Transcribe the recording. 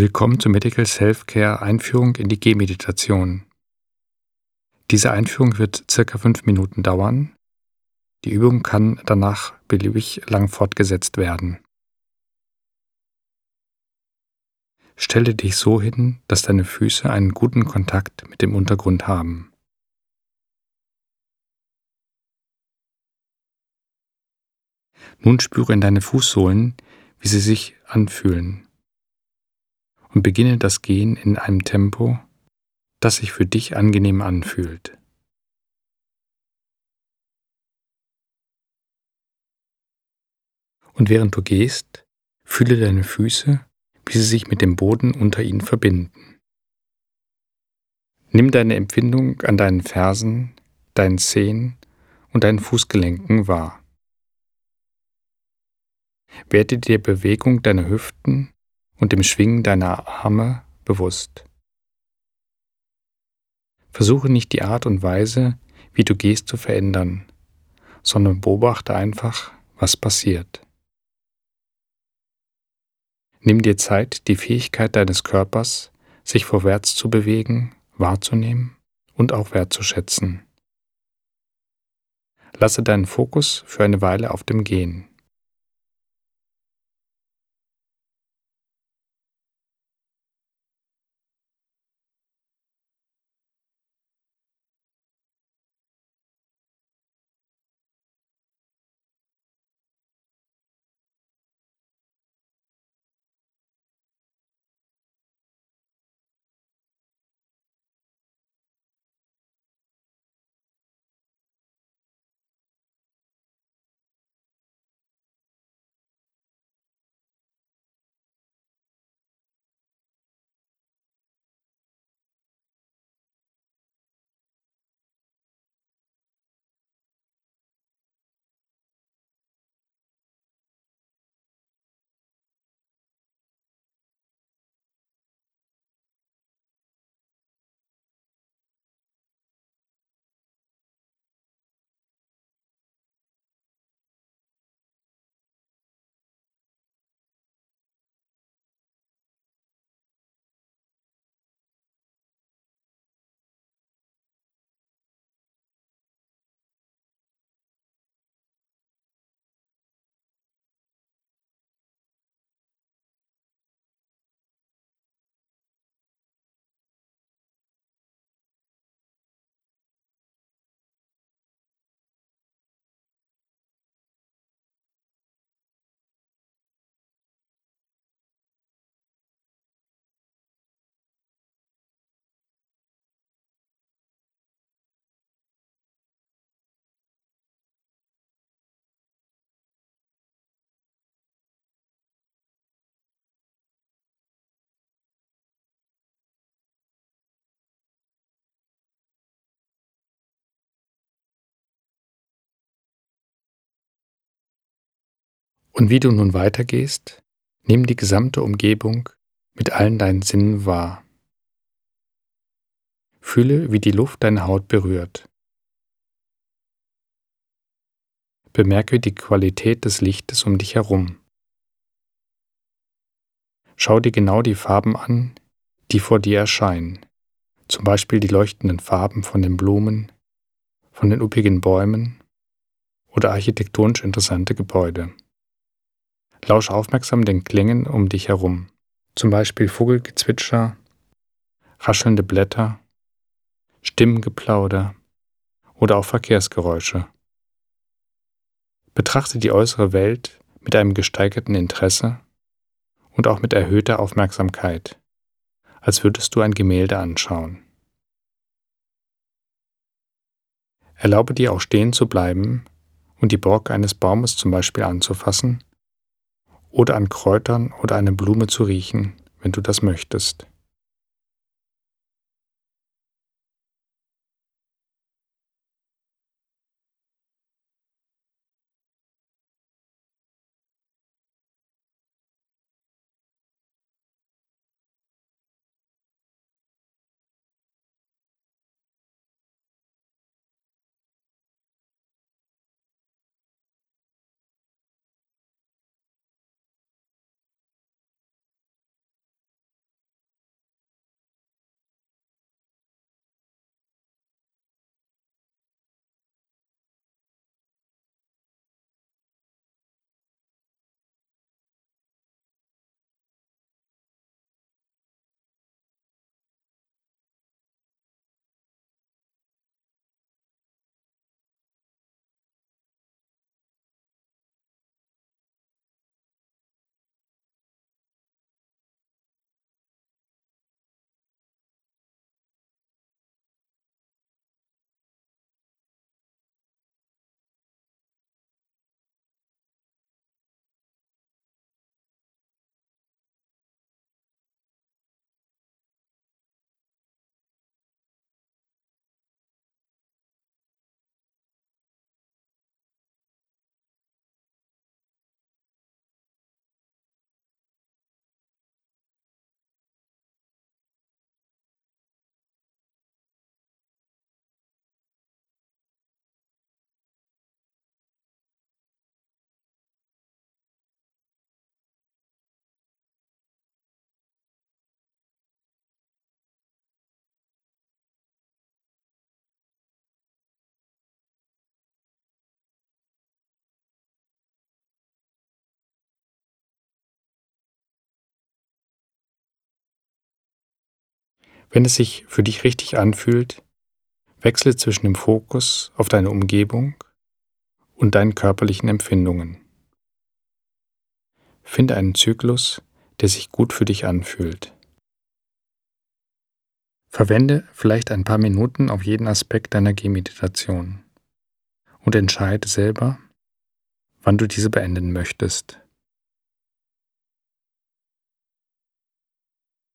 Willkommen zur Medical Self-Care Einführung in die Gehmeditation. Diese Einführung wird circa fünf Minuten dauern. Die Übung kann danach beliebig lang fortgesetzt werden. Stelle dich so hin, dass deine Füße einen guten Kontakt mit dem Untergrund haben. Nun spüre in deine Fußsohlen, wie sie sich anfühlen. Und beginne das Gehen in einem Tempo, das sich für dich angenehm anfühlt. Und während du gehst, fühle deine Füße, wie sie sich mit dem Boden unter ihnen verbinden. Nimm deine Empfindung an deinen Fersen, deinen Zehen und deinen Fußgelenken wahr. Werde dir Bewegung deiner Hüften und dem Schwingen deiner Arme bewusst. Versuche nicht die Art und Weise, wie du gehst, zu verändern, sondern beobachte einfach, was passiert. Nimm dir Zeit, die Fähigkeit deines Körpers, sich vorwärts zu bewegen, wahrzunehmen und auch wertzuschätzen. Lasse deinen Fokus für eine Weile auf dem Gehen. Und wie du nun weitergehst, nimm die gesamte Umgebung mit allen deinen Sinnen wahr. Fühle, wie die Luft deine Haut berührt. Bemerke die Qualität des Lichtes um dich herum. Schau dir genau die Farben an, die vor dir erscheinen, zum Beispiel die leuchtenden Farben von den Blumen, von den üppigen Bäumen oder architektonisch interessante Gebäude. Lausch aufmerksam den Klängen um dich herum, zum Beispiel Vogelgezwitscher, raschelnde Blätter, Stimmengeplauder oder auch Verkehrsgeräusche. Betrachte die äußere Welt mit einem gesteigerten Interesse und auch mit erhöhter Aufmerksamkeit, als würdest du ein Gemälde anschauen. Erlaube dir auch stehen zu bleiben und die Borke eines Baumes zum Beispiel anzufassen oder an Kräutern oder eine Blume zu riechen, wenn du das möchtest. Wenn es sich für dich richtig anfühlt, wechsle zwischen dem Fokus auf deine Umgebung und deinen körperlichen Empfindungen. Finde einen Zyklus, der sich gut für dich anfühlt. Verwende vielleicht ein paar Minuten auf jeden Aspekt deiner Gehmeditation und entscheide selber, wann du diese beenden möchtest.